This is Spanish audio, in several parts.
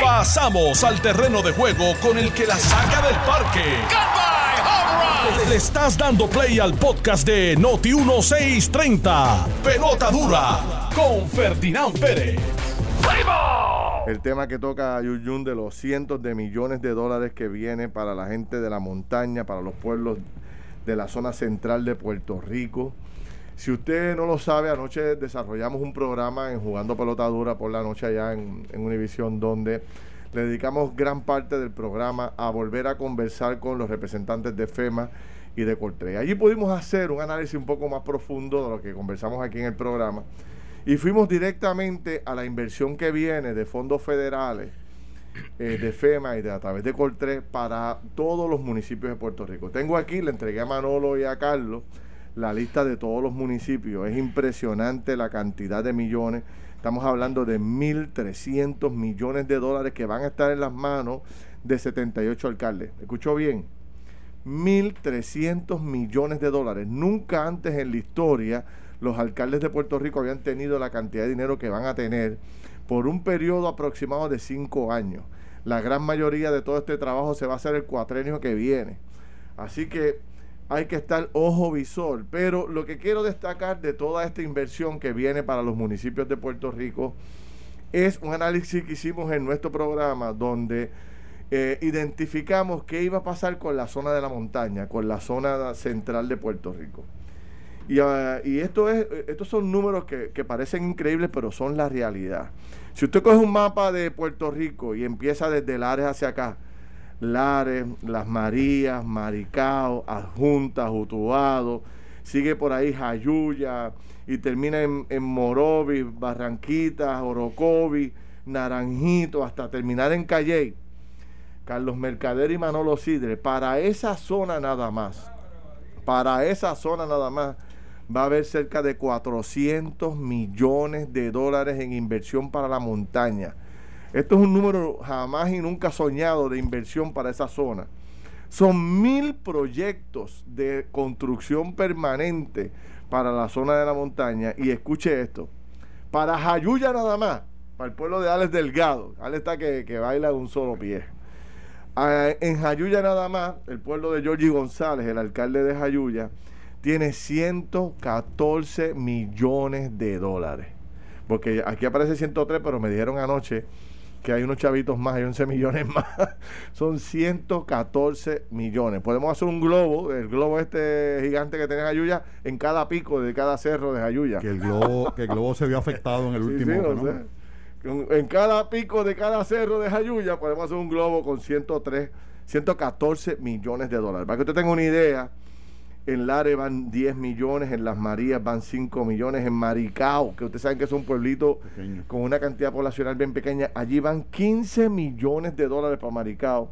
Pasamos al terreno de juego con el que la saca del parque. Le estás dando play al podcast de Noti 1630. Pelota dura con Ferdinand Pérez. El tema que toca Yuyun de los cientos de millones de dólares que viene para la gente de la montaña, para los pueblos de la zona central de Puerto Rico. Si usted no lo sabe, anoche desarrollamos un programa en Jugando Pelota Dura por la noche allá en, en Univisión donde le dedicamos gran parte del programa a volver a conversar con los representantes de FEMA y de Coltré. Allí pudimos hacer un análisis un poco más profundo de lo que conversamos aquí en el programa y fuimos directamente a la inversión que viene de fondos federales, eh, de FEMA y de a través de Coltré para todos los municipios de Puerto Rico. Tengo aquí, le entregué a Manolo y a Carlos la lista de todos los municipios. Es impresionante la cantidad de millones. Estamos hablando de 1.300 millones de dólares que van a estar en las manos de 78 alcaldes. ¿Escuchó bien? 1.300 millones de dólares. Nunca antes en la historia los alcaldes de Puerto Rico habían tenido la cantidad de dinero que van a tener por un periodo aproximado de cinco años. La gran mayoría de todo este trabajo se va a hacer el cuatrenio que viene. Así que hay que estar ojo visor. Pero lo que quiero destacar de toda esta inversión que viene para los municipios de Puerto Rico es un análisis que hicimos en nuestro programa donde eh, identificamos qué iba a pasar con la zona de la montaña, con la zona central de Puerto Rico. Y, ah, esto es, estos son números que, que, parecen increíbles, pero son la realidad. Si usted coge un mapa de Puerto Rico y empieza desde Lares hacia acá, Lares, Las Marías, Maricao, Adjunta, Jutuado, sigue por ahí Jayuya y termina en, en Morovis, Barranquitas, Orocovi, Naranjito, hasta terminar en Calley. Carlos Mercader y Manolo Sidre, para esa zona nada más, para esa zona nada más, va a haber cerca de 400 millones de dólares en inversión para la montaña. Esto es un número jamás y nunca soñado de inversión para esa zona. Son mil proyectos de construcción permanente para la zona de la montaña. Y escuche esto, para Jayuya nada más, para el pueblo de Alex Delgado, Alex está que, que baila un solo pie. Ah, en Jayuya nada más, el pueblo de Georgie González, el alcalde de Jayuya, tiene 114 millones de dólares. Porque aquí aparece 103, pero me dijeron anoche que hay unos chavitos más, hay 11 millones más. Son 114 millones. Podemos hacer un globo, el globo este gigante que tiene Jayuya, en cada pico de cada cerro de Jayuya. Que el globo, que el globo se vio afectado en el último. En cada pico de cada cerro de Jayuya podemos hacer un globo con 103, 114 millones de dólares. Para que usted tenga una idea, en Lare van 10 millones, en Las Marías van 5 millones, en Maricao, que ustedes saben que es un pueblito con una cantidad poblacional bien pequeña, allí van 15 millones de dólares para Maricao.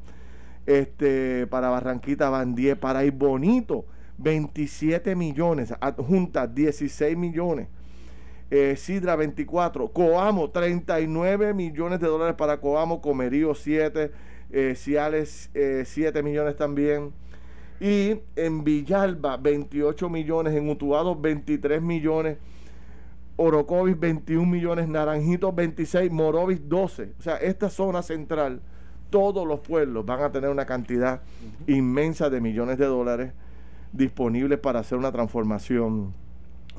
Este, para Barranquita van 10, para ir bonito 27 millones, juntas 16 millones eh, Sidra 24, Coamo 39 millones de dólares para Coamo, Comerío 7, eh, Ciales 7 eh, millones también. Y en Villalba 28 millones, en Utuado 23 millones, Orocovis 21 millones, Naranjito 26, Morovis 12. O sea, esta zona central, todos los pueblos van a tener una cantidad inmensa de millones de dólares disponibles para hacer una transformación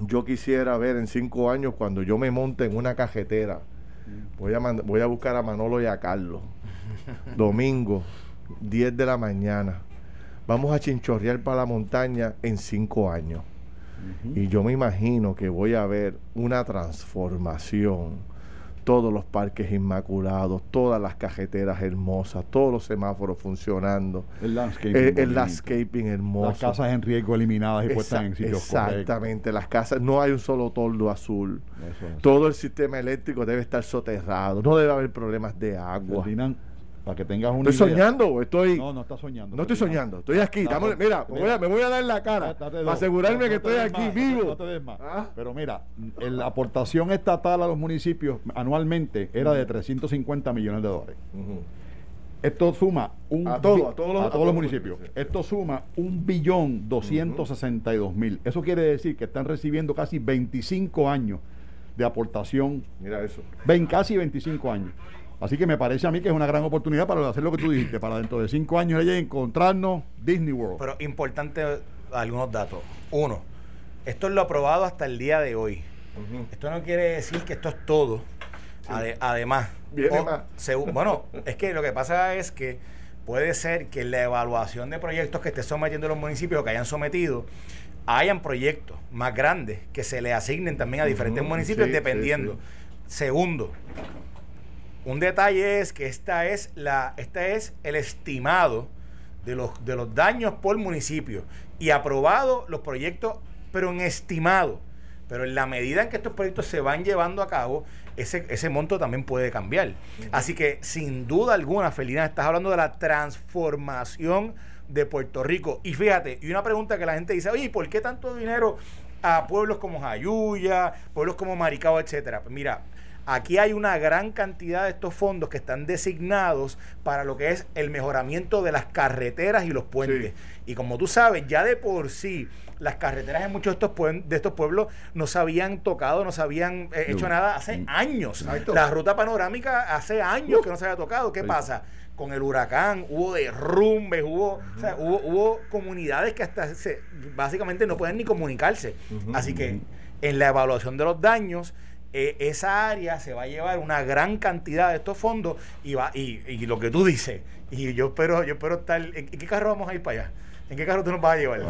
yo quisiera ver en cinco años cuando yo me monte en una cajetera. Voy a, voy a buscar a Manolo y a Carlos. Domingo, 10 de la mañana. Vamos a chinchorrear para la montaña en cinco años. Y yo me imagino que voy a ver una transformación. Todos los parques inmaculados, todas las cajeteras hermosas, todos los semáforos funcionando, el landscaping, eh, el, landscaping hermoso, las casas en riesgo eliminadas y puestas en sitios Exactamente, las casas, no hay un solo toldo azul, todo el sistema eléctrico debe estar soterrado, no debe haber problemas de agua. Para que tengas una ¿Estoy soñando o estoy.? No, no estás soñando. No estoy soñando, estoy aquí. mira, me voy, a, me voy, a, dar la cara para asegurarme que estoy aquí vivo. ¿Ah? Pero mira, la aportación estatal a los municipios anualmente era de 350 millones de dólares. Esto suma un a, todos, los, a todos los municipios. Esto suma un billón 262 mil. Eso quiere decir que están recibiendo casi 25 años de aportación. Mira eso. Ven casi 25 años Así que me parece a mí que es una gran oportunidad para hacer lo que tú dijiste, para dentro de cinco años ella encontrarnos Disney World. Pero importante algunos datos. Uno, esto es lo aprobado hasta el día de hoy. Esto no quiere decir que esto es todo. además, bueno, es que lo que pasa es que puede ser que la evaluación de proyectos que esté sometiendo los municipios que hayan sometido hayan proyectos más grandes que se le asignen también a diferentes municipios dependiendo. Segundo, un detalle es que esta es la esta es el estimado de los de los daños por municipio y aprobado los proyectos pero en estimado. Pero en la medida en que estos proyectos se van llevando a cabo, ese, ese monto también puede cambiar. Así que, sin duda alguna, Felina, estás hablando de la transformación de Puerto Rico. Y fíjate, y una pregunta que la gente dice, oye, ¿por qué tanto dinero a pueblos como Jayuya, pueblos como Maricao, etcétera? Pues mira, Aquí hay una gran cantidad de estos fondos que están designados para lo que es el mejoramiento de las carreteras y los puentes. Y como tú sabes, ya de por sí las carreteras en muchos de estos, de estos pueblos no se habían tocado, no se habían eh, hecho nada hace años. La ruta panorámica hace años que no se había tocado. ¿Qué pasa? Con el huracán hubo derrumbes, hubo, hubo, comunidades que hasta se, básicamente no pueden ni comunicarse. Así que en la evaluación de los daños, eh, esa área se va a llevar una gran cantidad de estos fondos y va y, y lo que tú dices y yo espero yo espero estar ¿en, qué carro vamos a ir para allá? ¿En qué carro tú nos vas a llevar?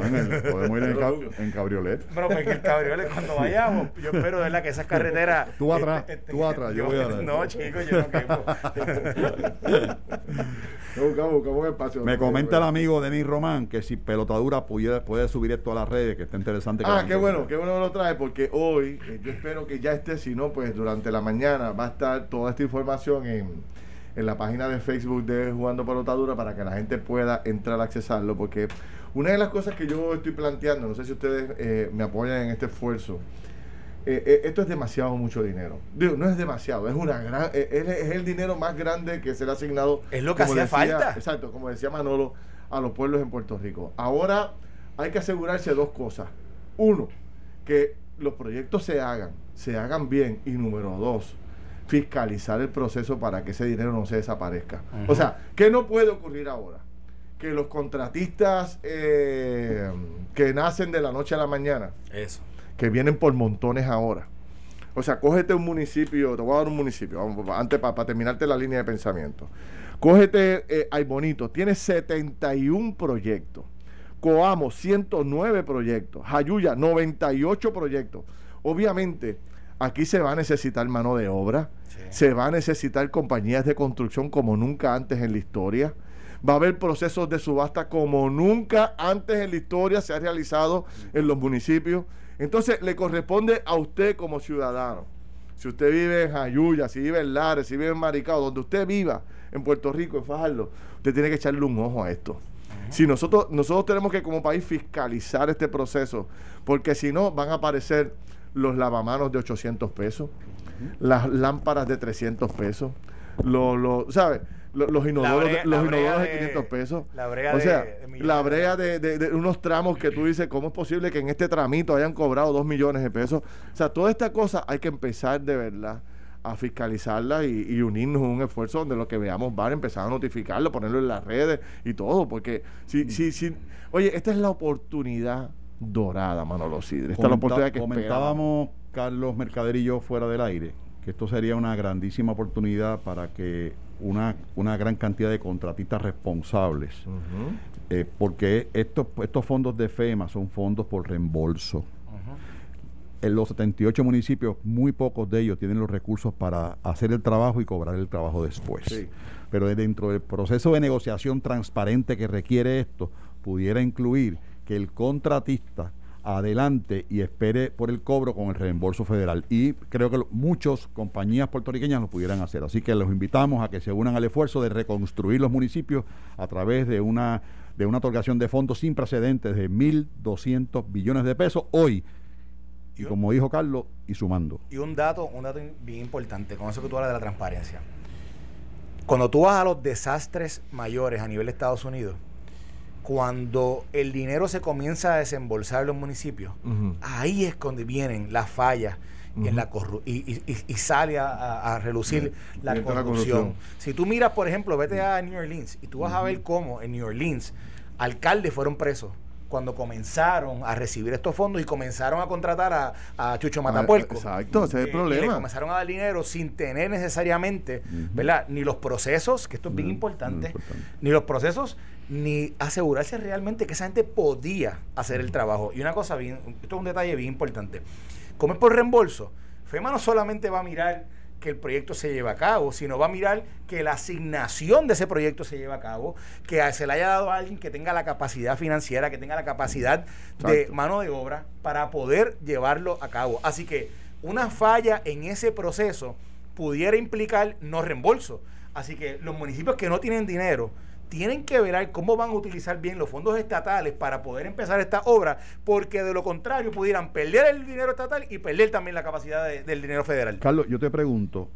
podemos ir en, en cabriolet. Bueno, pues en el cabriolet cuando vayamos, yo espero de verdad que esas carreteras. Tú atrás, este, este, tú atrás, yo, voy atrás. No, chicos, yo no quemo. Me comenta el amigo Denis Román que si Pelotadura puede, puede subir esto a las redes, que está interesante. ah, qué bueno, qué bueno lo trae, porque hoy eh, yo espero que ya esté, si no, pues durante la mañana va a estar toda esta información en, en la página de Facebook de Jugando Pelotadura para que la gente pueda entrar a accesarlo, porque una de las cosas que yo estoy planteando, no sé si ustedes eh, me apoyan en este esfuerzo, eh, eh, esto es demasiado mucho dinero. Digo, no es demasiado, es una gran, es, el dinero más grande que se le ha asignado. Es lo que hacía falta. Exacto, como decía Manolo, a los pueblos en Puerto Rico. Ahora hay que asegurarse dos cosas. Uno, que los proyectos se hagan, se hagan bien. Y número dos, fiscalizar el proceso para que ese dinero no se desaparezca. O sea, ¿qué no puede ocurrir ahora? Que los contratistas eh, que nacen de la noche a la mañana. Eso que vienen por montones ahora. O sea, cógete un municipio, te voy a dar un municipio, vamos, antes para terminarte la línea de pensamiento. Cógete eh, Ay Bonito, tiene 71 proyectos. Coamo, 109 proyectos. Jayuya, 98 proyectos. Obviamente, aquí se va a necesitar mano de obra, se va a necesitar compañías de construcción como nunca antes en la historia. Va a haber procesos de subasta como nunca antes en la historia se ha realizado en los municipios. Entonces le corresponde a usted como ciudadano. Si usted vive en Jayuya, si vive en Lares, si vive en Maricao, donde usted viva, en Puerto Rico, en Fajardo, usted tiene que echarle un ojo a esto. Si nosotros, nosotros tenemos que como país fiscalizar este proceso, porque si no van a aparecer los lavamanos de 800 pesos, las lámparas de 300 pesos, los, los ¿sabes? los, inodoros, de, los inodoros de, 500 pesos. La brea o sea, la brea de, unos tramos que tú dices, ¿cómo es posible que en este tramito hayan cobrado 2 millones de pesos? O sea, toda esta cosa hay que empezar de verdad a fiscalizarla y, unirnos en un esfuerzo donde lo que veamos van a empezar a notificarlo, ponerlo en las redes y todo, porque si, si, si, oye, esta es la oportunidad dorada, Manolo Sidre. Esta es la oportunidad que Comentábamos, Carlos Mercader y yo fuera del aire, que esto sería una grandísima oportunidad para que una, una gran cantidad de contratistas responsables, eh, porque estos, estos fondos de FEMA son fondos por reembolso. En los 78 municipios, muy pocos de ellos tienen los recursos para hacer el trabajo y cobrar el trabajo después. Pero dentro del proceso de negociación transparente que requiere esto, pudiera incluir que el contratista adelante y espere por el cobro con el reembolso federal. Y creo que muchas compañías puertorriqueñas lo pudieran hacer. Así que los invitamos a que se unan al esfuerzo de reconstruir los municipios a través de una, de una otorgación de fondos sin precedentes de 1.200 billones de pesos hoy. Y como dijo Carlos, y sumando. Y un dato, un dato bien importante, con eso que tú hablas de la transparencia. Cuando tú vas a los desastres mayores a nivel de Estados Unidos, cuando el dinero se comienza a desembolsar en los municipios, ahí es donde vienen las fallas en la y, y, sale a, relucir la corrupción. Si tú miras, por ejemplo, vete a New Orleans y tú vas a ver cómo en New Orleans alcaldes fueron presos cuando comenzaron a recibir estos fondos y comenzaron a contratar a, Chucho Matapuerco. Exacto, ese es el problema. Y le comenzaron a dar dinero sin tener necesariamente, ¿verdad? Ni los procesos, que esto es bien importante, ni los procesos, ni asegurarse realmente que esa gente podía hacer el trabajo. Y una cosa bien, esto es un detalle bien importante. Como es por reembolso, FEMA no solamente va a mirar que el proyecto se lleve a cabo, sino va a mirar que la asignación de ese proyecto se lleve a cabo, que se le haya dado a alguien que tenga la capacidad financiera, que tenga la capacidad de mano de obra para poder llevarlo a cabo. Así que una falla en ese proceso pudiera implicar no reembolso. Así que los municipios que no tienen dinero, tienen que ver cómo van a utilizar bien los fondos estatales para poder empezar esta obra, porque de lo contrario pudieran perder el dinero estatal y perder también la capacidad del dinero federal. Carlos, yo te pregunto,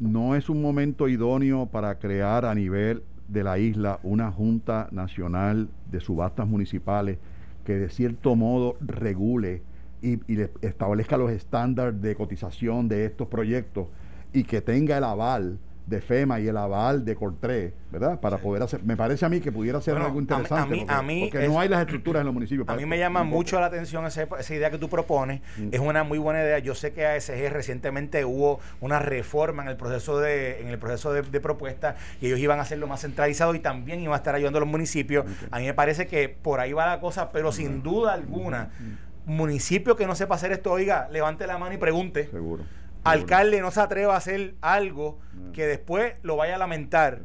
¿no es un momento idóneo para crear a nivel de la isla una Junta Nacional de Subastas Municipales que de cierto modo regule y, y establezca los estándares de cotización de estos proyectos y que tenga el aval? De FEMA y el aval de Cortré, ¿verdad? Para poder hacer, me parece a mí que pudiera ser algo interesante. A mí, porque, no hay las estructuras en los municipios. A mí me llama mucho la atención esa, idea que tú propones. Mm. Es una muy buena idea. Yo sé que ASG recientemente hubo una reforma en el proceso de en el proceso de, propuesta y ellos iban a hacerlo más centralizado y también iban a estar ayudando a los municipios. A mí me parece que por ahí va la cosa, pero sin duda alguna, municipio que no sepa hacer esto, oiga, levante la mano y pregunte. Seguro alcalde no se atreva a hacer algo que después lo vaya a lamentar.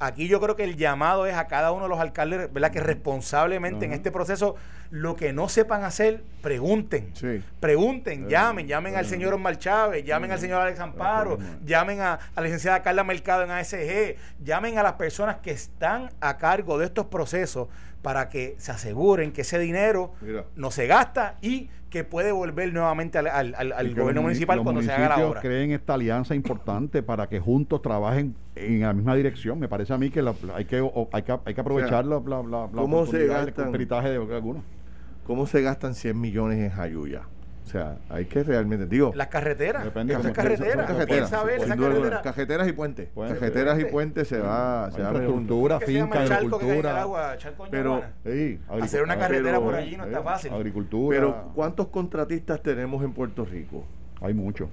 Aquí yo creo que el llamado es a cada uno de los alcaldes, ¿verdad? Que responsablemente en este proceso, lo que no sepan hacer, pregunten. Pregunten, llamen, llamen al señor Omar Chávez, llamen al señor Alex Amparo, llamen a, a, la licenciada Carla Mercado en ASG, llamen a las personas que están a cargo de estos procesos para que se aseguren que ese dinero no se gasta y que puede volver nuevamente al, gobierno municipal cuando se haga la obra. creen esta alianza importante para que juntos trabajen en la misma dirección. Me parece a mí que hay, que, hay, que, hay que aprovechar la, la, ¿cómo se gastan, de, de algunos. ¿Cómo se gastan 100 millones en Jayuya? O sea, hay que realmente, digo. Las carreteras. Depende esas carreteras. carreteras. carreteras. Cajeteras y puentes. cajeteras y puentes se va. Se va agricultura, finca, agricultura. pero, hacer una carretera por allí no está fácil. Agricultura. Pero, ¿cuántos contratistas tenemos en Puerto Rico? Hay muchos.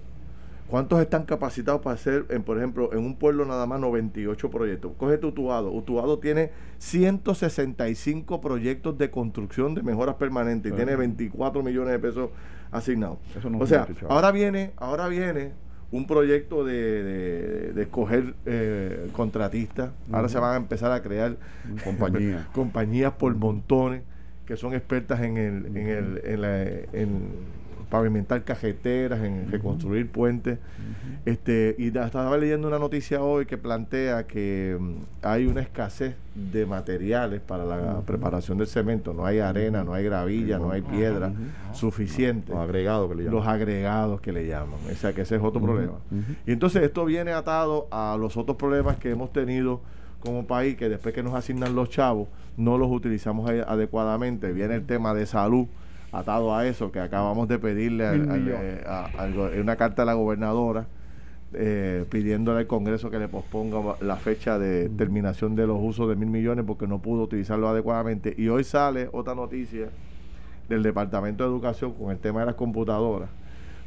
¿Cuántos están capacitados para hacer, en, por ejemplo, en un pueblo nada más 98 proyectos? Coge tu Utuado. Utuado tiene 165 proyectos de construcción de mejoras permanentes y tiene 24 millones de pesos asignados. o sea, ahora viene, ahora viene un proyecto de, escoger eh, contratistas. Ahora se van a empezar a crear compañías, compañías por montones que son expertas en el, en el, en la, en, pavimentar cajeteras, en reconstruir puentes. este Y estaba leyendo una noticia hoy que plantea que mm, hay una escasez de materiales para la preparación del cemento. No hay arena, no hay gravilla, no hay piedra suficiente. Los agregados que le llaman. Los agregados que le llaman. O sea que ese es otro problema. Y entonces esto viene atado a los otros problemas que hemos tenido como país, que después que nos asignan los chavos, no los utilizamos adecuadamente. Viene el tema de salud atado a eso, que acabamos de pedirle eh, a, una carta a la gobernadora eh, pidiéndole al Congreso que le posponga la fecha de terminación de los usos de mil millones porque no pudo utilizarlo adecuadamente. Y hoy sale otra noticia del Departamento de Educación con el tema de las computadoras,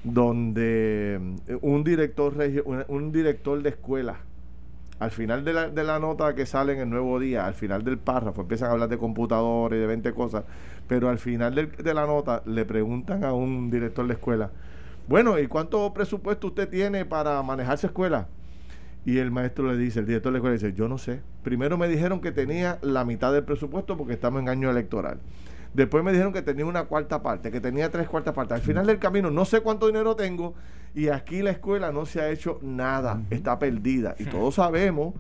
donde eh, un director, un director de escuela al final de la, de la nota que sale en el nuevo día, al final del párrafo, empiezan a hablar de computadores de 20 cosas, pero al final de la nota le preguntan a un director de escuela, bueno, ¿y cuánto presupuesto usted tiene para manejar esa escuela? Y el maestro le dice, el director de la escuela dice, yo no sé. Primero me dijeron que tenía la mitad del presupuesto porque estamos en año electoral. Después me dijeron que tenía una cuarta parte, que tenía tres cuartas partes. Al final del camino no sé cuánto dinero tengo y aquí la escuela no se ha hecho nada, está perdida. Y todos sabemos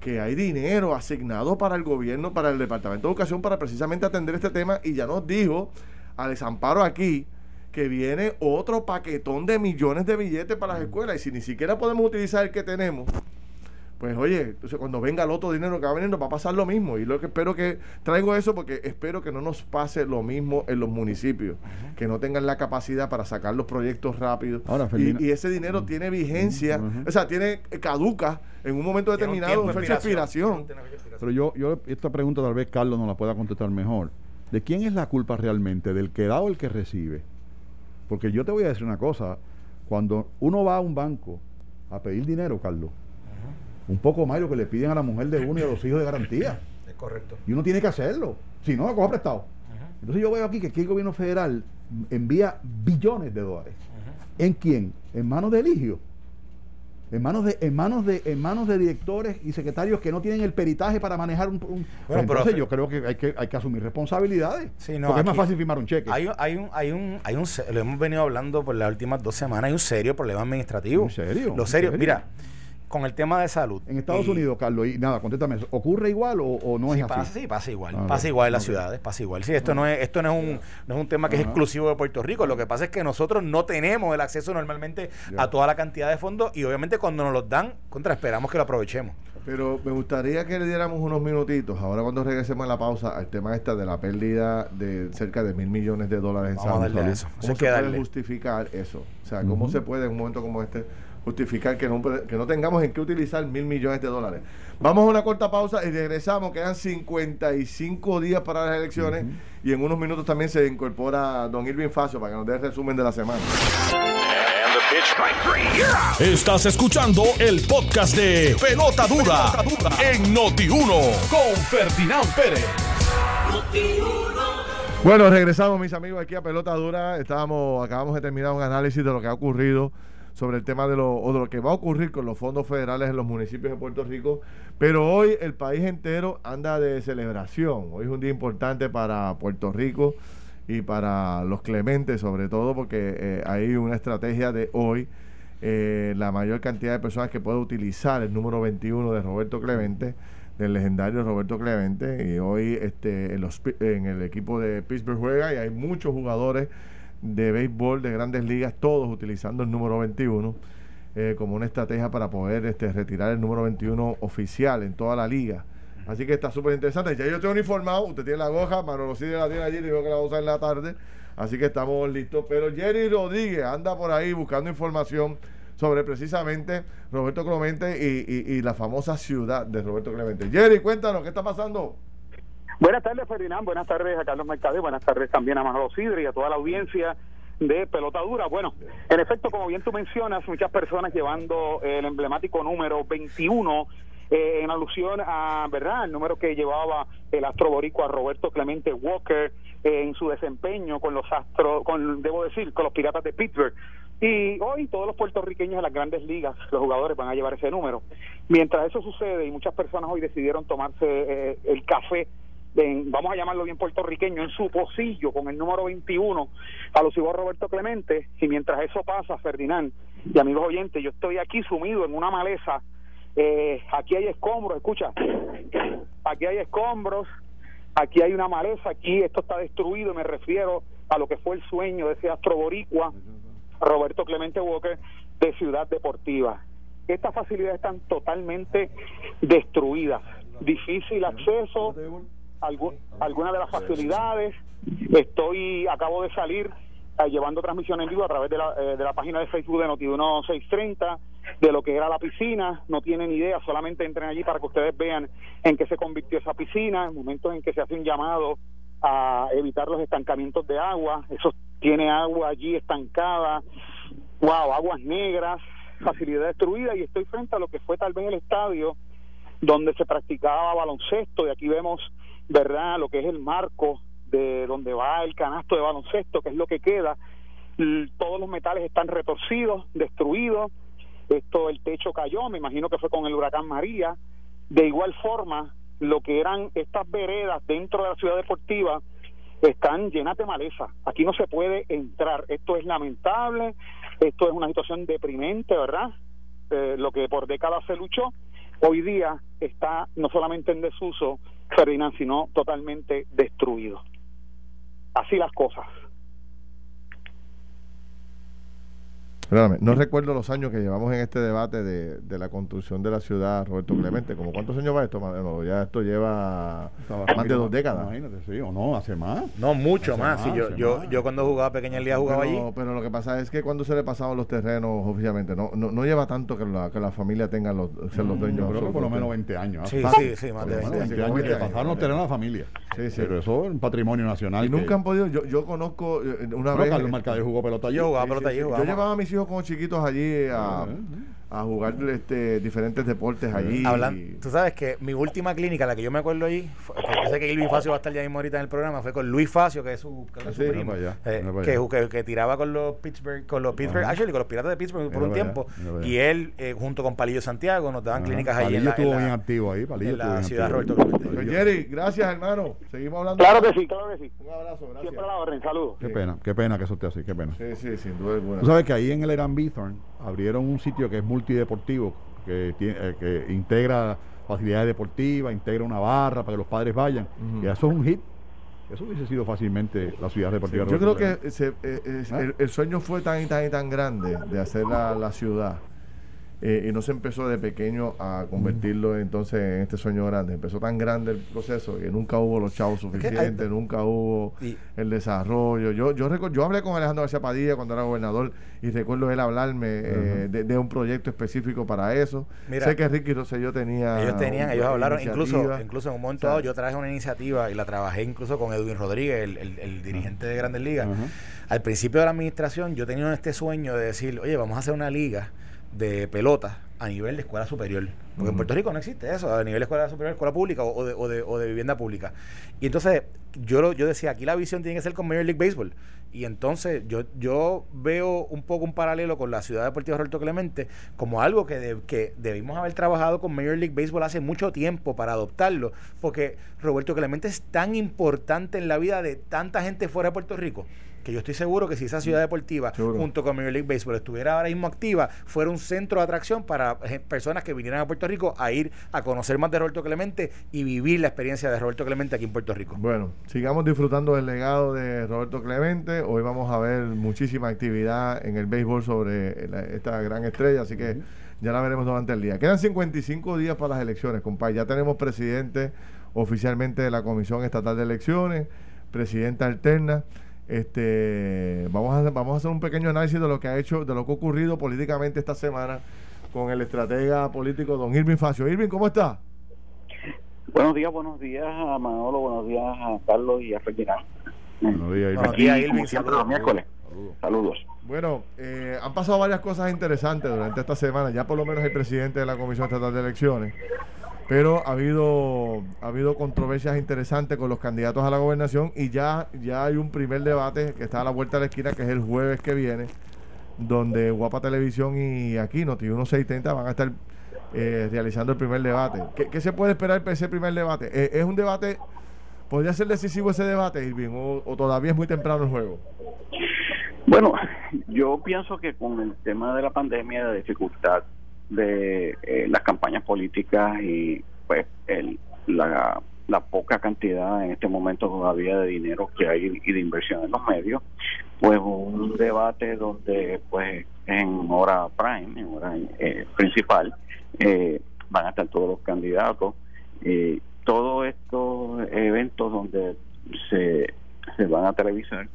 que hay dinero asignado para el gobierno, para el Departamento de Educación, para precisamente atender este tema. Y ya nos dijo Alex Amparo aquí que viene otro paquetón de millones de billetes para las escuelas. Y si ni siquiera podemos utilizar el que tenemos, pues oye, cuando venga el otro dinero que va a venir, nos va a pasar lo mismo. Y lo que espero que traigo eso porque espero que no nos pase lo mismo en los municipios, que no tengan la capacidad para sacar los proyectos rápidos. y, ese dinero tiene vigencia, o sea, tiene caduca en un momento determinado, una fecha de expiración. Pero yo, yo esta pregunta tal vez Carlos no la pueda contestar mejor. ¿De quién es la culpa realmente? ¿Del que da o el que recibe? Porque yo te voy a decir una cosa, cuando uno va a un banco a pedir dinero, Carlos, un poco más lo que le piden a la mujer de uno y a los hijos de garantía. Es correcto. Y uno tiene que hacerlo. Si no, coja prestado. Entonces yo veo aquí que aquí el gobierno federal envía billones de dólares. ¿En quién? En manos de Eligio. En manos de, en manos de, en manos de directores y secretarios que no tienen el peritaje para manejar un, bueno, pues entonces yo creo que hay que hay que asumir responsabilidades. porque es más fácil firmar un cheque. Hay, hay un, hay un, hay un, lo hemos venido hablando por las últimas dos semanas, hay un serio problema administrativo. ¿En serio? Lo serio, mira, con el tema de salud. En Estados Unidos, Carlos, y nada, contéstame ¿ocurre igual o, no es así? Pasa, sí, pasa igual, ah, pasa igual en las ciudades, pasa igual. Sí, esto no es, esto no es un, no es un tema que es exclusivo de Puerto Rico, lo que pasa es que nosotros no tenemos el acceso normalmente a toda la cantidad de fondos y obviamente cuando nos los dan, contra esperamos que lo aprovechemos. Pero me gustaría que le diéramos unos minutitos, ahora cuando regresemos a la pausa, al tema esta de la pérdida de cerca de mil millones de dólares en salud. Eso. ¿Cómo se, puede justificar eso? O sea, ¿cómo se puede en un momento como este justificar que no, que no tengamos en qué utilizar mil millones de dólares. Vamos a una corta pausa y regresamos. Quedan 55 días para las elecciones y en unos minutos también se incorpora don Irving Facio para que nos dé el resumen de la semana. Estás escuchando el podcast de Pelota Dura, en Noti1 con Ferdinand Pérez. Bueno, regresamos mis amigos aquí a Pelota Dura. Estábamos, acabamos de terminar un análisis de lo que ha ocurrido sobre el tema de lo, o de lo que va a ocurrir con los fondos federales en los municipios de Puerto Rico. Pero hoy el país entero anda de celebración. Hoy es un día importante para Puerto Rico y para los clementes sobre todo porque eh, hay una estrategia de hoy. Eh, la mayor cantidad de personas que puede utilizar el número 21 de Roberto Clemente, del legendario Roberto Clemente. Y hoy este, en, los, en el equipo de Pittsburgh juega y hay muchos jugadores de béisbol de grandes ligas, todos utilizando el número 21 eh, como una estrategia para poder este, retirar el número 21 oficial en toda la liga. Así que está súper interesante. Ya yo estoy uniformado, usted tiene la goja, Manolo Cid la tiene allí, dijo que la va a usar en la tarde. Así que estamos listos. Pero Jerry Rodríguez anda por ahí buscando información sobre precisamente Roberto Clemente y, y la famosa ciudad de Roberto Clemente. Jerry, cuéntanos, ¿qué está pasando? Buenas tardes, Ferdinand. Buenas tardes a Carlos Mercado. Buenas tardes también a Manolo Sidri y a toda la audiencia de Pelota Dura. Bueno, en efecto, como bien tú mencionas, muchas personas llevando el emblemático número 21 eh, en alusión a, ¿verdad?, el número que llevaba el astro a Roberto Clemente Walker eh, en su desempeño con los astros, con, debo decir, con los Piratas de Pittsburgh. Y hoy todos los puertorriqueños de las grandes ligas, los jugadores van a llevar ese número. Mientras eso sucede y muchas personas hoy decidieron tomarse eh, el café vamos a llamarlo bien puertorriqueño, en su pocillo con el número 21, alusivo a Roberto Clemente, y mientras eso pasa, Ferdinand y amigos oyentes, yo estoy aquí sumido en una maleza, eh, aquí hay escombros, escucha, aquí hay escombros, aquí hay una maleza, aquí esto está destruido, me refiero a lo que fue el sueño de ese astro boricua, Roberto Clemente Walker, de Ciudad Deportiva. Estas facilidades están totalmente destruidas, difícil acceso, algunas de las facilidades. Estoy, acabo de salir llevando transmisión en vivo a través de la, eh, de la página de Facebook de Noti1630 de lo que era la piscina. No tienen idea, solamente entren allí para que ustedes vean en qué se convirtió esa piscina, en momentos en que se hace un llamado a evitar los estancamientos de agua. Eso tiene agua allí estancada, wow, aguas negras, facilidad destruida y estoy frente a lo que fue tal vez el estadio donde se practicaba baloncesto y aquí vemos ¿verdad? Lo que es el marco de donde va el canasto de baloncesto, que es lo que queda. Todos los metales están retorcidos, destruidos. Esto, el techo cayó, me imagino que fue con el huracán María. De igual forma, lo que eran estas veredas dentro de la ciudad deportiva están llenas de maleza. Aquí no se puede entrar. Esto es lamentable, esto es una situación deprimente, ¿verdad? Eh, lo que por décadas se luchó, hoy día está no solamente en desuso, Ferdinand, sino totalmente destruido. Así las cosas. No recuerdo los años que llevamos en este debate de, la construcción de la ciudad, Roberto Clemente. ¿Como cuántos años va esto? Ya esto lleva más de dos décadas. Imagínate, sí, o no, hace más. No, mucho más. yo, yo, yo cuando jugaba pequeña día jugaba pero, allí. Pero lo que pasa es que cuando se le pasaban los terrenos oficialmente, no, no, lleva tanto que la, que la familia tenga los, ser los dueños. Yo creo que por lo menos 20 años. Sí, sí, sí, más de 20, años. que pasaron los terrenos a la familia. Sí, sí. Pero eso es un patrimonio nacional. Y nunca han podido, yo, yo conozco eh, una vez. Carlos Mercader jugó pelota allí. Yo jugaba pelota allí. Yo llevaba a mis hijos como chiquitos allí a jugar este, diferentes deportes allí. Hablan, tú sabes que mi última clínica, la que yo me acuerdo allí, que sé que Luis Facio va a estar ya mismo ahorita en el programa, fue con Luis Facio, que es su, que es su primo, eh, que, que, tiraba con los Pittsburgh, con los Pittsburgh, actually, con los Piratas de Pittsburgh por un tiempo. Y él, eh, junto con Palillo Santiago, nos daban clínicas allí en la, estuvo bien activo ahí, Palillo en la ciudad Roberto pues, Jerry, gracias hermano. Seguimos hablando. Claro que sí, claro que sí. Un abrazo, gracias. Siempre a la orden, saludos. Qué pena, qué pena que eso esté así, qué pena. Sí, sí, sin duda alguna. Tú sabes que ahí en el Eran Bithorn abrieron un sitio que es multideportivo que, tiene, eh, que integra facilidades deportivas, integra una barra para que los padres vayan. Y eso es un hit. Eso hubiese sido fácilmente la ciudad deportiva. yo creo que eh, ¿Ah? el, sueño fue tan y tan y tan grande de hacer la, la ciudad eh, y no se empezó de pequeño a convertirlo entonces en este sueño grande. Empezó tan grande el proceso que nunca hubo los chavos suficientes, nunca hubo el desarrollo. Yo yo recuerdo, yo hablé con Alejandro García Padilla cuando era gobernador y recuerdo él hablarme eh, de, un proyecto específico para eso. sé que Ricky Rosselló tenía. Ellos tenían, ellos hablaron, incluso, incluso en un momento dado yo traje una iniciativa y la trabajé incluso con Edwin Rodríguez, el, dirigente de Grandes Ligas. Al principio de la administración yo tenía este sueño de decir, oye, vamos a hacer una liga de pelota a nivel de escuela superior. Porque en Puerto Rico no existe eso, a nivel de escuela superior, escuela pública o de, o de, o de vivienda pública. Y entonces yo, yo decía, aquí la visión tiene que ser con Major League Baseball. Y entonces yo, yo veo un poco un paralelo con la Ciudad Deportiva Roberto Clemente como algo que, que debimos haber trabajado con Major League Baseball hace mucho tiempo para adoptarlo. Porque Roberto Clemente es tan importante en la vida de tanta gente fuera de Puerto Rico que yo estoy seguro que si esa ciudad deportiva junto con Major League Baseball estuviera ahora mismo activa, fuera un centro de atracción para eh, personas que vinieran a Puerto Rico a ir a conocer más de Roberto Clemente y vivir la experiencia de Roberto Clemente aquí en Puerto Rico. Bueno, sigamos disfrutando del legado de Roberto Clemente. Hoy vamos a ver muchísima actividad en el béisbol sobre esta gran estrella, así que ya la veremos durante el día. Quedan 55 días para las elecciones, compadre. Ya tenemos presidente oficialmente de la Comisión Estatal de Elecciones, presidenta alterna. Este, vamos a, vamos a hacer un pequeño análisis de lo que ha hecho, de lo que ha ocurrido políticamente esta semana con el estratega político don Irving Facio. Irving, ¿cómo está? Buenos días, buenos días a Manolo, buenos días a Carlos y a Ferdinand. Buenos días, Irving. Buenos días, Irving. Saludos. Miércoles. Saludos. Bueno, eh, han pasado varias cosas interesantes durante esta semana. Ya por lo menos el presidente de la Comisión Estatal de Elecciones pero ha habido ha habido controversias interesantes con los candidatos a la gobernación y ya ya hay un primer debate que está a la vuelta de la esquina que es el jueves que viene donde Guapa Televisión y aquí Noti 1630 van a estar eh, realizando el primer debate ¿Qué, se puede esperar para ese primer debate? Eh, ¿Es un debate podría ser decisivo ese debate Irving o, o todavía es muy temprano el juego? Bueno, yo pienso que con el tema de la pandemia, de dificultad de eh, las campañas políticas y pues el, la, la poca cantidad en este momento todavía de dinero que hay y de inversión en los medios, pues un debate donde pues en hora prime, en hora eh, principal, eh, van a estar todos los candidatos. y todos estos eventos donde se, se van a televisar,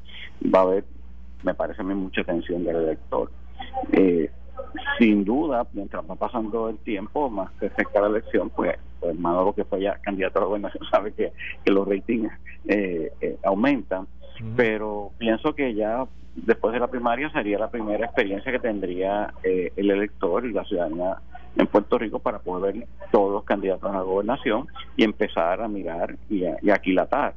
va a haber, me parece a mí, mucha atención del elector. Eh, sin duda, mientras va pasando el tiempo, más que cerca la elección, pues, pues lo que fue ya candidato a la gobernación sabe que, los ratings eh, eh, aumentan, pero pienso que ya después de la primaria sería la primera experiencia que tendría eh, el elector y la ciudadanía en Puerto Rico para poder ver todos los candidatos a la gobernación y empezar a mirar y, y aquilatar.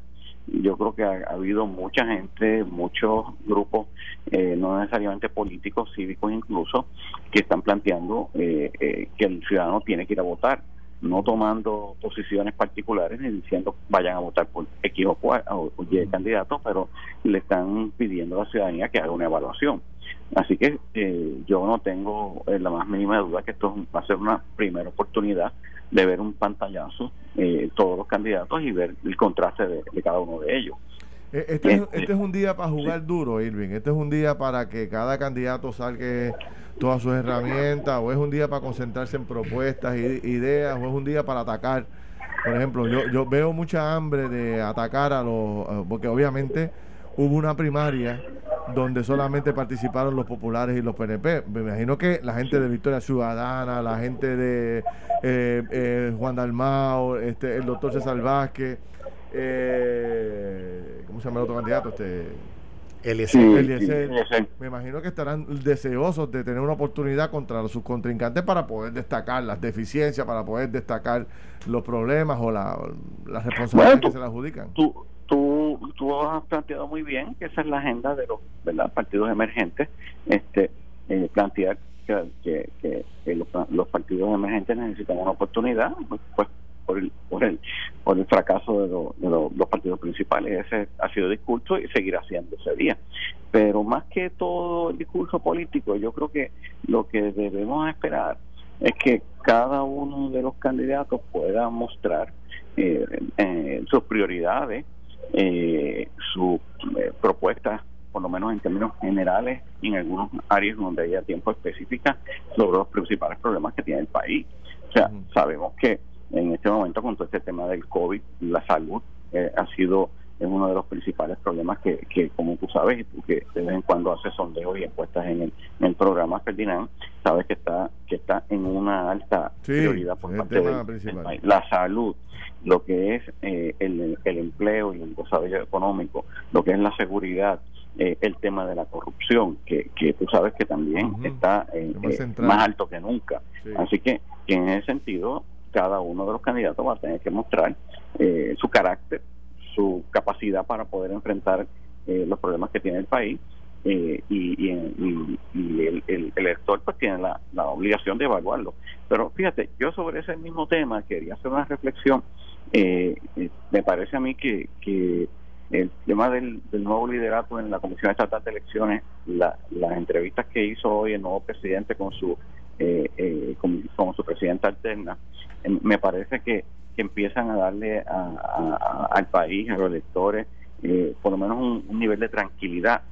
Yo creo que ha, habido mucha gente, muchos grupos, eh, no necesariamente políticos, cívicos incluso, que están planteando eh, eh, que el ciudadano tiene que ir a votar, no tomando posiciones particulares ni diciendo vayan a votar por X o, Y candidato, pero le están pidiendo a la ciudadanía que haga una evaluación. Así que yo no tengo la más mínima duda que esto va a ser una primera oportunidad de ver un pantallazo eh, todos los candidatos y ver el contraste de, cada uno de ellos. Eh, este, es, este es un día para jugar duro, Irving. Este es un día para que cada candidato salga todas sus herramientas, o es un día para concentrarse en propuestas, ideas, o es un día para atacar. Por ejemplo, yo, yo veo mucha hambre de atacar a los, porque obviamente hubo una primaria donde solamente participaron los populares y los PNP. Me imagino que la gente de Victoria Ciudadana, la gente de eh, eh, Juan Dalmao, este, el doctor César Vázquez, eh, ¿cómo se llama el otro candidato? Este, Eliezer. Me imagino que estarán deseosos de tener una oportunidad contra sus contrincantes para poder destacar las deficiencias, para poder destacar los problemas o la, las responsabilidades que se le adjudican. Tú, tú, tú has planteado muy bien que esa es la agenda de los partidos emergentes, este eh, plantear que, que, los, los partidos emergentes necesitan una oportunidad, pues por el, por el, por el fracaso de, los partidos principales. Ese ha sido el discurso y seguirá siendo ese día. Pero más que todo el discurso político, yo creo que lo que debemos esperar es que cada uno de los candidatos pueda mostrar eh, eh, sus prioridades, eh, sus propuestas por lo menos en términos generales y en algunos áreas donde haya tiempo específica sobre los principales problemas que tiene el país. O sea, sabemos que en este momento con todo este tema del COVID, la salud eh, ha sido es uno de los principales problemas que, que como tú sabes, y que de vez en cuando haces sondeos y encuestas en el, en el programa Ferdinand, sabes que está que está en una alta prioridad por parte de la salud, lo que es eh, el, el, empleo y el desarrollo económico, lo que es la seguridad, eh, el tema de la corrupción, que, que tú sabes que también está más alto que nunca. Así que, que en ese sentido cada uno de los candidatos va a tener que mostrar eh, su carácter, su capacidad para poder enfrentar eh, los problemas que tiene el país eh, y, el, elector pues tiene la, obligación de evaluarlo. Pero fíjate, yo sobre ese mismo tema quería hacer una reflexión. me parece a mí que, el tema del, nuevo liderato en la Comisión Estatal de Elecciones, las entrevistas que hizo hoy el nuevo presidente con su eh, eh, como, su presidenta alterna, em, me parece que, que empiezan a darle al país, a los electores, eh, por lo menos un, nivel de tranquilidad.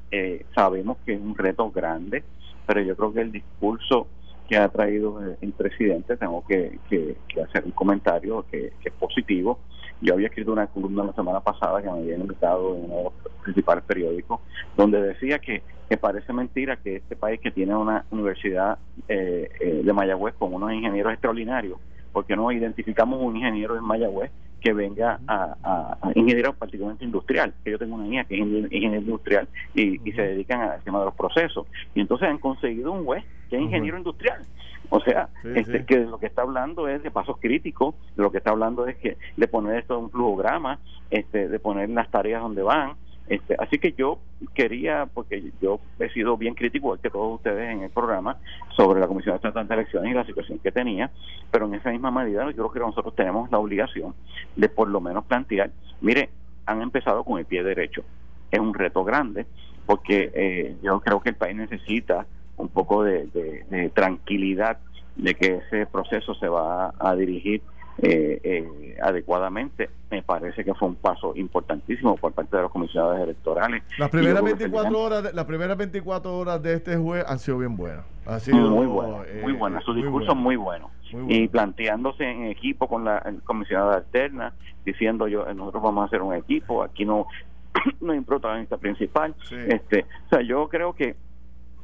Sabemos que es un reto grande, pero yo creo que el discurso que ha traído el presidente, tengo que, que, hacer un comentario que, es positivo. Yo había escrito una columna la semana pasada que me habían invitado en uno de los principales periódicos, donde decía que que parece mentira que este país que tiene una universidad eh, eh, de Mayagüez con unos ingenieros extraordinarios, porque no identificamos un ingeniero en Mayagüez que venga a, ingeniero particularmente industrial, que yo tengo una niña que es ingeniero industrial y, se dedican al tema de los procesos. Y entonces han conseguido un juez que es ingeniero industrial. O sea, este, que lo que está hablando es de pasos críticos, de lo que está hablando es que de poner esto en un flujograma, este, de poner las tareas donde van, este, así que yo quería, porque yo he sido bien crítico, que todos ustedes en el programa, sobre la Comisión de de Elecciones y la situación que tenía, pero en esa misma medida yo creo que nosotros tenemos la obligación de por lo menos plantear, mire, han empezado con el pie derecho. Es un reto grande, porque eh, yo creo que el país necesita un poco de tranquilidad de que ese proceso se va a dirigir eh, eh, adecuadamente. Me parece que fue un paso importantísimo por parte de los comisionados electorales. Las primeras 24 horas, de, las primeras 24 horas de este juez han sido bien buenas. Ha sido muy bueno, eh, muy buenas. Su discurso muy bueno. Y planteándose en equipo con la comisionada alterna, diciendo yo nosotros vamos a hacer un equipo, aquí no no hay protagonista principal. Este, o sea, yo creo que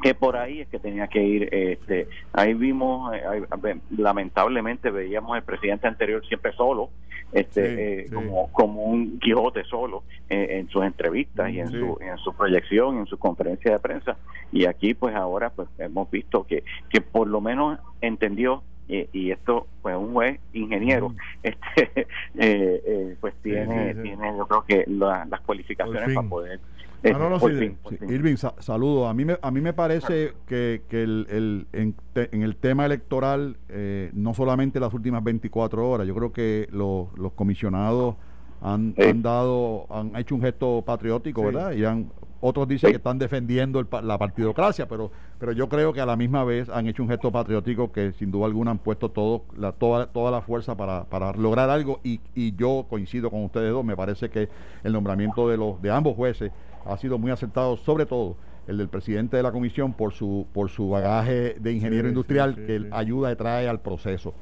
que por ahí es que tenía que ir este ahí vimos eh, lamentablemente veíamos el presidente anterior siempre solo este eh, como como un Quijote solo eh, en sus entrevistas y en su en su proyección en su conferencia de prensa. Y aquí pues ahora pues hemos visto que que por lo menos entendió y esto pues un juez ingeniero este pues tiene tiene yo creo que las cualificaciones para poder no, Irving, saludo. A mí me, a mí me parece que, que el, el, en, el tema electoral, eh, no solamente las últimas 24 horas, yo creo que los, los comisionados han, han dado, han hecho un gesto patriótico, ¿verdad? Y han otros dicen que están defendiendo la partidocracia, pero, pero yo creo que a la misma vez han hecho un gesto patriótico que sin duda alguna han puesto todo, la, toda, toda la fuerza para, para lograr algo. Y, y yo coincido con ustedes dos, me parece que el nombramiento de, los, de ambos jueces ha sido muy acertado, sobre todo el del presidente de la comisión por su, por su bagaje de ingeniero industrial que ayuda y trae al proceso.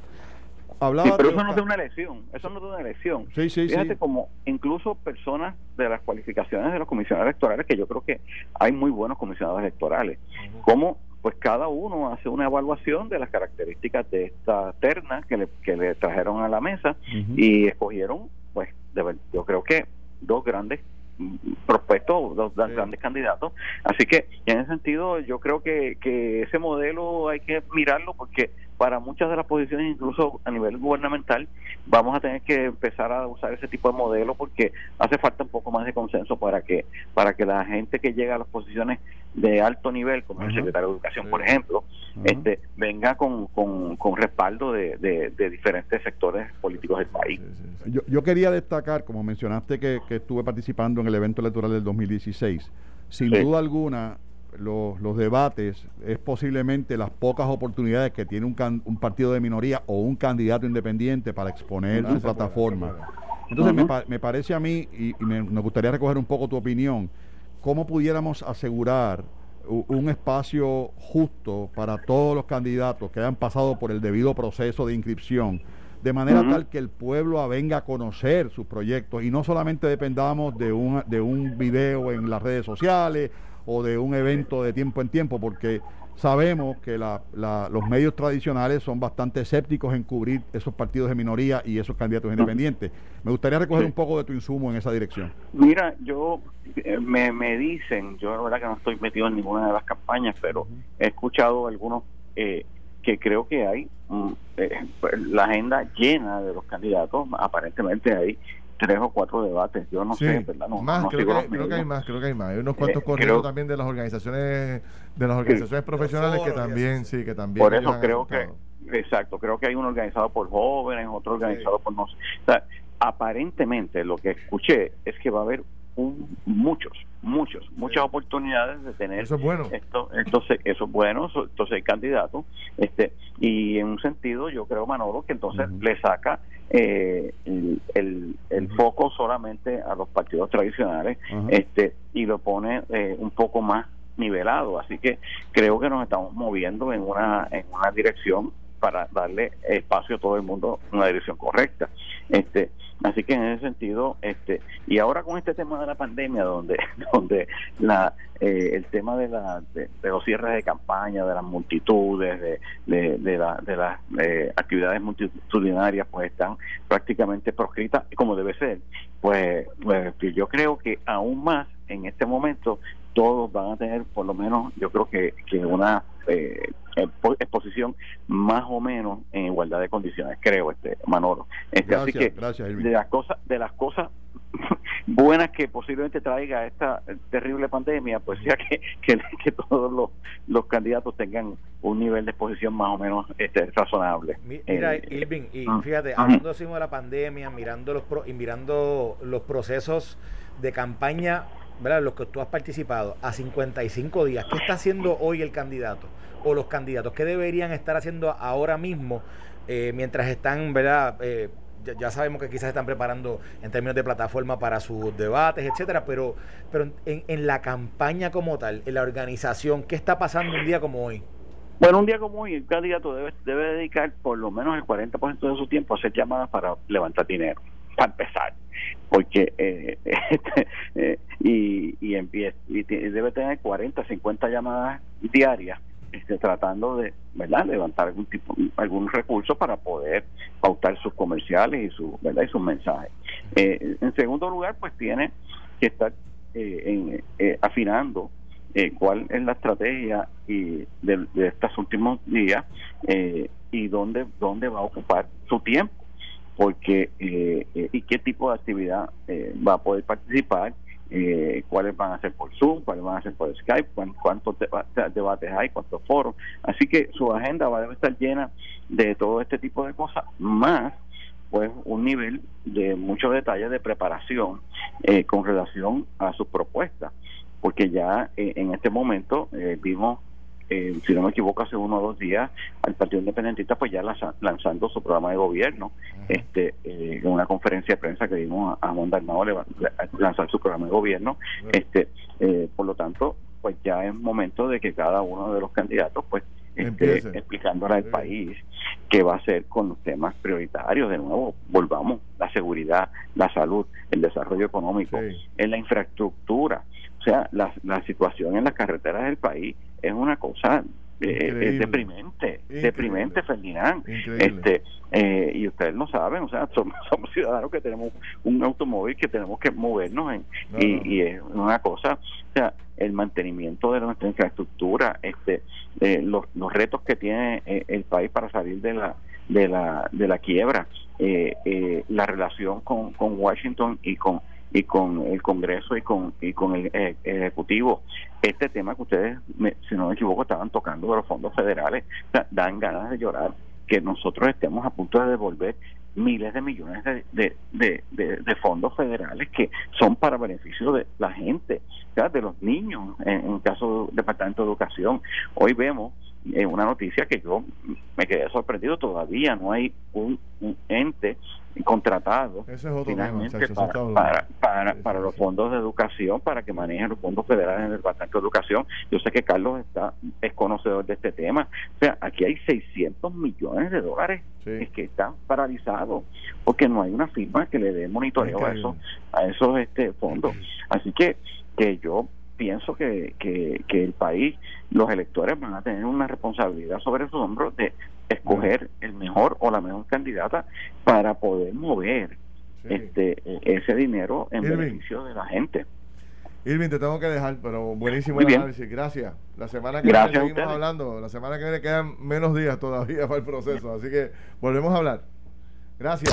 Pero eso no es una elección, eso no es una elección. Fíjate como incluso personas de las cualificaciones de los comisionados electorales, que yo creo que hay muy buenos comisionados electorales, como pues cada uno hace una evaluación de las características de esta terna que le, que le trajeron a la mesa y escogieron, pues yo creo que dos grandes propuestos, dos grandes candidatos. Así que en ese sentido yo creo que, que ese modelo hay que mirarlo porque para muchas de las posiciones, incluso a nivel gubernamental, vamos a tener que empezar a usar ese tipo de modelo porque hace falta un poco más de consenso para que para que la gente que llega a las posiciones de alto nivel, como el secretario de Educación, por ejemplo, este venga con, con, respaldo de, de, diferentes sectores políticos del país. Yo, yo quería destacar, como mencionaste que, que estuve participando en el evento electoral del 2016, sin duda alguna los, los, debates es posiblemente las pocas oportunidades que tiene un, un partido de minoría o un candidato independiente para exponer su plataforma. Entonces me, me, parece a mí, y, me, gustaría recoger un poco tu opinión, cómo pudiéramos asegurar un espacio justo para todos los candidatos que hayan pasado por el debido proceso de inscripción, de manera tal que el pueblo venga a conocer sus proyectos y no solamente dependamos de un, de un video en las redes sociales o de un evento de tiempo en tiempo, porque sabemos que los medios tradicionales son bastante escépticos en cubrir esos partidos de minoría y esos candidatos independientes. Me gustaría recoger un poco de tu insumo en esa dirección. Mira, yo eh, me, me dicen, yo la verdad que no estoy metido en ninguna de las campañas, pero he escuchado algunos eh, que creo que hay mm, eh, la agenda llena de los candidatos, aparentemente hay tres o cuatro debates. Yo no sé, ¿verdad? No, más, creo, que, creo, que, hay más, creo que hay más. Hay unos cuantos eh, también de las organizaciones de las organizaciones profesionales que también, sí, que también. Por eso creo que, exacto, creo que hay uno organizado por jóvenes, otro organizado por no sé. O sea, aparentemente lo que escuché es que va a haber un, muchos, muchos, muchas oportunidades de tener eso es bueno. esto, entonces eso es bueno, entonces el candidato, este, y en un sentido yo creo Manolo que entonces le saca eh, el, el, foco solamente a los partidos tradicionales este y lo pone eh, un poco más nivelado. Así que creo que nos estamos moviendo en una en una dirección para darle espacio a todo el mundo en una dirección correcta. Este así que en ese sentido este y ahora con este tema de la pandemia donde donde la eh, el tema de, la, de, los cierres de campaña de las multitudes de, de, la, de las eh, actividades multitudinarias pues están prácticamente proscritas como debe ser pues, pues yo creo que aún más en este momento todos van a tener por lo menos yo creo que, que una eh, exposición más o menos en igualdad de condiciones creo este Manolo. Este, así que de las cosas de las cosas buenas que posiblemente traiga esta terrible pandemia pues sea que, que, todos los, los, candidatos tengan un nivel de exposición más o menos este razonable. Mira eh, Irving y ah, fíjate hablando así de la pandemia mirando los y mirando los procesos de campaña ¿verdad? los que tú has participado, a 55 días, ¿qué está haciendo hoy el candidato? O los candidatos, ¿qué deberían estar haciendo ahora mismo eh, mientras están, ¿verdad? Eh, ya, sabemos que quizás están preparando en términos de plataforma para sus debates, etcétera, pero, pero en, en la campaña como tal, en la organización, ¿qué está pasando un día como hoy? Bueno, un día como hoy, el candidato debe, debe dedicar por lo menos el 40% de su tiempo a hacer llamadas para levantar dinero, para empezar. Porque eh, eh, y, y, debe tener 40, 50 llamadas diarias este, tratando de verdad levantar algún tipo algún recurso para poder pautar sus comerciales y su verdad y sus mensajes. Eh, en segundo lugar pues tiene que estar en, afinando cuál es la estrategia y de, de estos últimos días y dónde dónde va a ocupar su tiempo porque eh, eh, y qué tipo de actividad eh, va a poder participar, cuáles van a ser por Zoom, cuáles van a ser por Skype, cuántos debates hay, cuántos foros. Así que su agenda va a estar llena de todo este tipo de cosas, más pues un nivel de muchos detalles de preparación con relación a sus propuestas porque ya en este momento vimos eh, si no me equivoco, hace uno o dos días al Partido Independentista, pues ya lanzando su programa de gobierno, este eh, en una conferencia de prensa que dimos a, Juan Dalmao lanzar su programa de gobierno. este eh, Por lo tanto, pues ya es momento de que cada uno de los candidatos, pues, esté explicándole al país qué va a hacer con los temas prioritarios. De nuevo, volvamos, la seguridad, la salud, el desarrollo económico, en la infraestructura. O sea, la, la situación en las carreteras del país es una cosa eh, deprimente, deprimente, Ferdinand. Este, eh, y ustedes lo saben, o sea, somos, ciudadanos que tenemos un automóvil que tenemos que movernos en, y, es una cosa, o sea, el mantenimiento de nuestra infraestructura, este, eh, los, los retos que tiene el país para salir de la de la de la quiebra, la relación con, con Washington y con y con el Congreso y con y con el, eh, Ejecutivo. Este tema que ustedes, si no me equivoco, estaban tocando de los fondos federales, dan ganas de llorar que nosotros estemos a punto de devolver miles de millones de, de, de, fondos federales que son para beneficio de la gente, de los niños, en, en caso del Departamento de Educación. Hoy vemos en una noticia que yo me quedé sorprendido, todavía no hay un, ente contratado finalmente para, para, para, los fondos de educación, para que manejen los fondos federales en el Departamento de Educación. Yo sé que Carlos está es conocedor de este tema. O sea, aquí hay 600 millones de dólares que están paralizados porque no hay una firma que le dé monitoreo a esos, a esos este fondos. Así que que yo pienso que, que, el país, los electores van a tener una responsabilidad sobre sus hombros de escoger el mejor o la mejor candidata para poder mover este ese dinero en beneficio de la gente. Irving, te tengo que dejar, pero buenísimo el análisis. Gracias. La semana que viene seguimos hablando. La semana que viene quedan menos días todavía para el proceso, así que volvemos a hablar. Gracias.